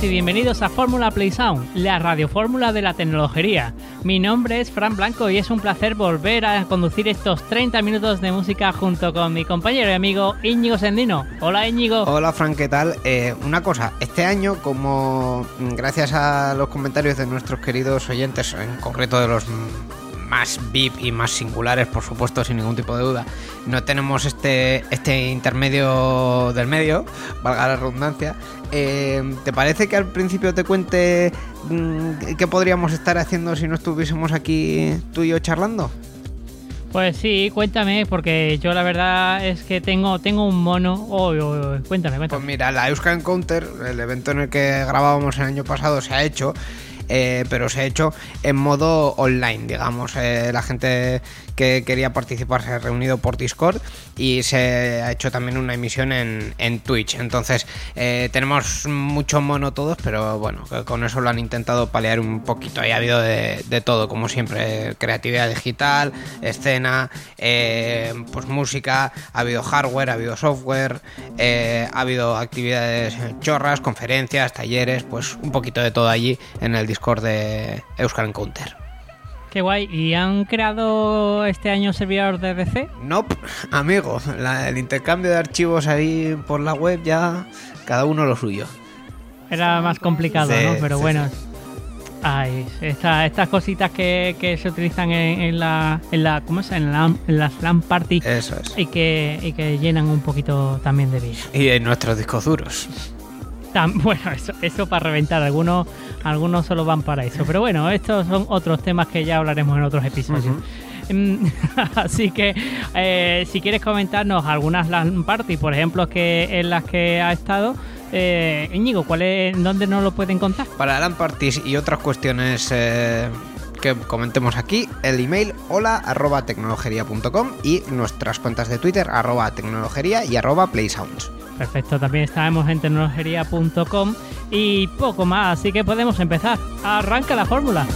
Y bienvenidos a Fórmula Play Sound, la radiofórmula de la tecnología. Mi nombre es Fran Blanco y es un placer volver a conducir estos 30 minutos de música junto con mi compañero y amigo Íñigo Sendino. Hola Íñigo. Hola Fran, ¿qué tal? Eh, una cosa, este año, como mm, gracias a los comentarios de nuestros queridos oyentes, en concreto de los más VIP y más singulares, por supuesto, sin ningún tipo de duda. No tenemos este, este intermedio del medio, valga la redundancia. Eh, ¿Te parece que al principio te cuente mm, qué podríamos estar haciendo si no estuviésemos aquí tú y yo charlando? Pues sí, cuéntame, porque yo la verdad es que tengo, tengo un mono. Oh, cuéntame, cuéntame. Pues mira, la Euskal Encounter, el evento en el que grabábamos el año pasado, se ha hecho eh, pero se ha hecho en modo online, digamos. Eh, la gente que quería participar se ha reunido por Discord y se ha hecho también una emisión en, Twitch. Entonces, eh, tenemos mucho mono todos, pero bueno, con eso lo han intentado palear un poquito. Y ha habido de, todo, como siempre, creatividad digital, escena, pues música, ha habido hardware, ha habido software, ha habido actividades chorras, conferencias, talleres, pues un poquito de todo allí en el Discord de Euskal Encounter. Qué guay. ¿Y han creado este año servidor de DC? No, amigo. el intercambio de archivos ahí por la web ya cada uno lo suyo. Era más complicado, ¿no? Pero bueno. Ay, estas cositas que, se utilizan en, la, en la ¿cómo es? En, la, en las LAN party Eso es. y que, y que llenan un poquito también de vida. Y en nuestros discos duros. bueno, eso, eso para reventar, algunos, algunos solo van para eso. Pero bueno, estos son otros temas que ya hablaremos en otros episodios. Em, así que eh, si quieres comentarnos algunas LAN party, por ejemplo, que en las que ha estado, eh, Íñigo, ¿cuál es, ¿dónde nos lo pueden contar? Para LAN parties y otras cuestiones eh, que comentemos aquí, el email hola arroba tecnologería.com y nuestras cuentas de Twitter arroba tecnologería y arroba playsounds. Perfecto, también estamos en tecnologería.com y poco más, así que podemos empezar. Arranca la fórmula.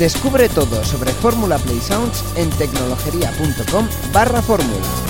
Descubre todo sobre Fórmula Play Sounds en tecnologería.com barra fórmula.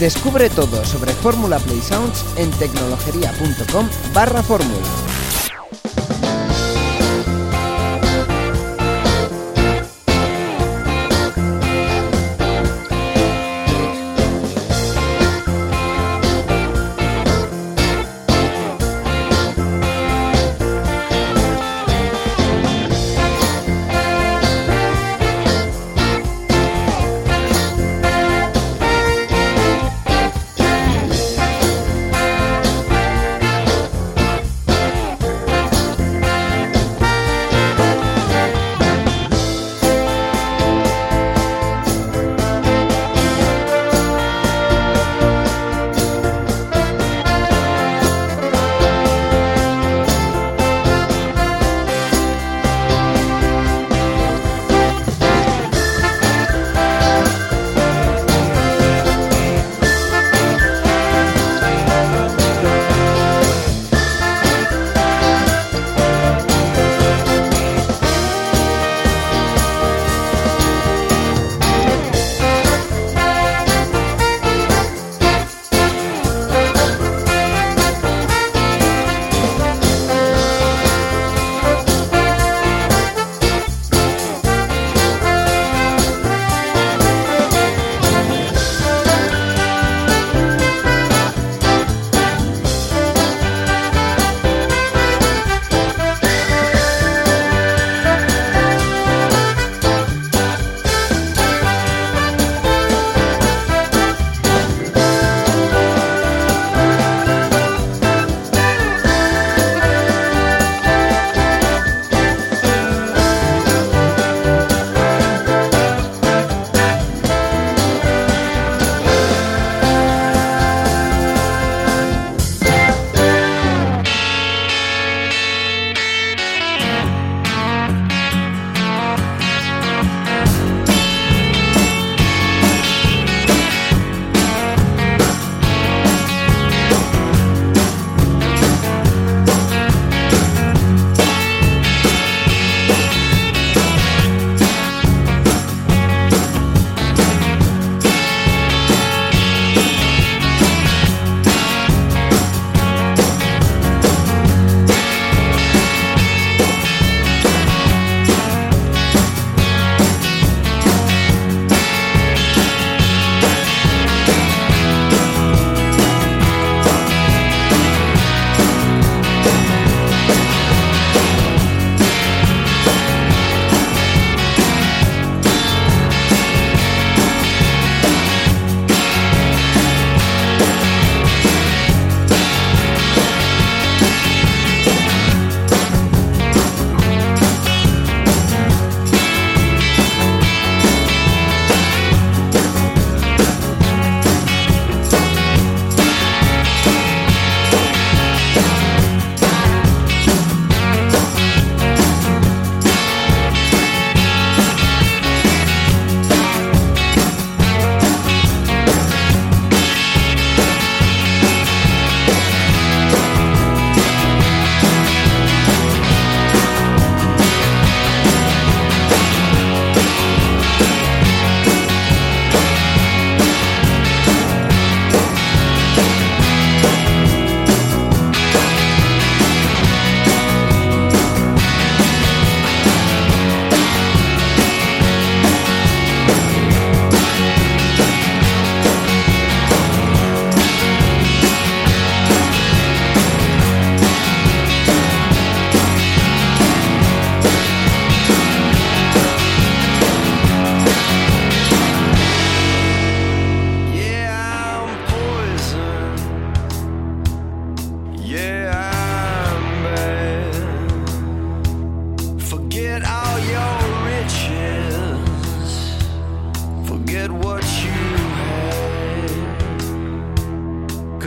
Descubre todo sobre Fórmula Play Sounds en tecnologería.com barra fórmula.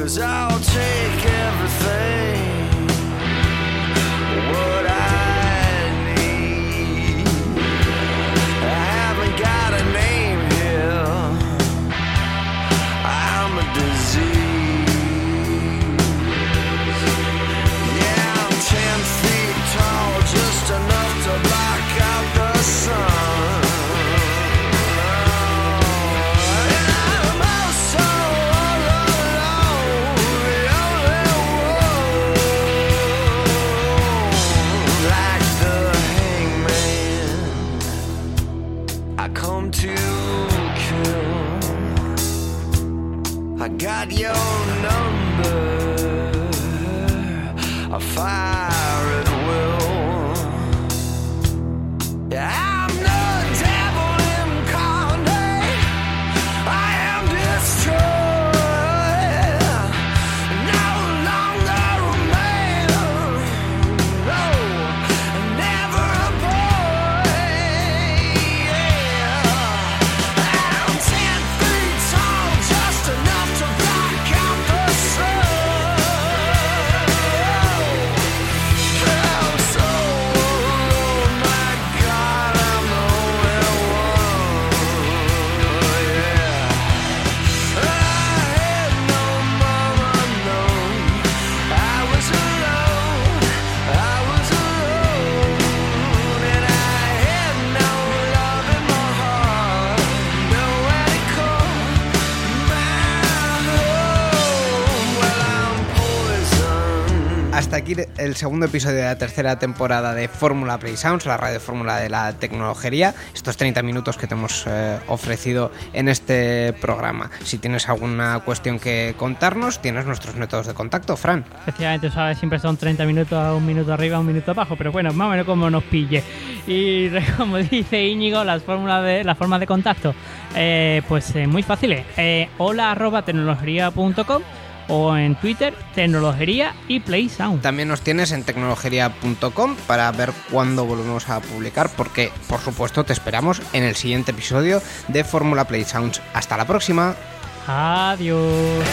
Cause I'll take everything. Got your el segundo episodio de la tercera temporada de Fórmula Play Sounds, la radio fórmula de la tecnología. Estos 30 minutos que te hemos eh, ofrecido en este programa. Si tienes alguna cuestión que contarnos, tienes nuestros métodos de contacto, Fran. Efectivamente, sabes, siempre son 30 minutos, un minuto arriba, un minuto abajo, pero bueno, más o menos como nos pille. Y como dice Íñigo, las fórmulas de, las formas de contacto, eh, pues eh, muy fáciles. Hola arroba tecnología.com o en Twitter, tecnología y Play Sound. También nos tienes en tecnologería.com para ver cuándo volvemos a publicar, porque por supuesto te esperamos en el siguiente episodio de Fórmula Play Sounds. Hasta la próxima. Adiós.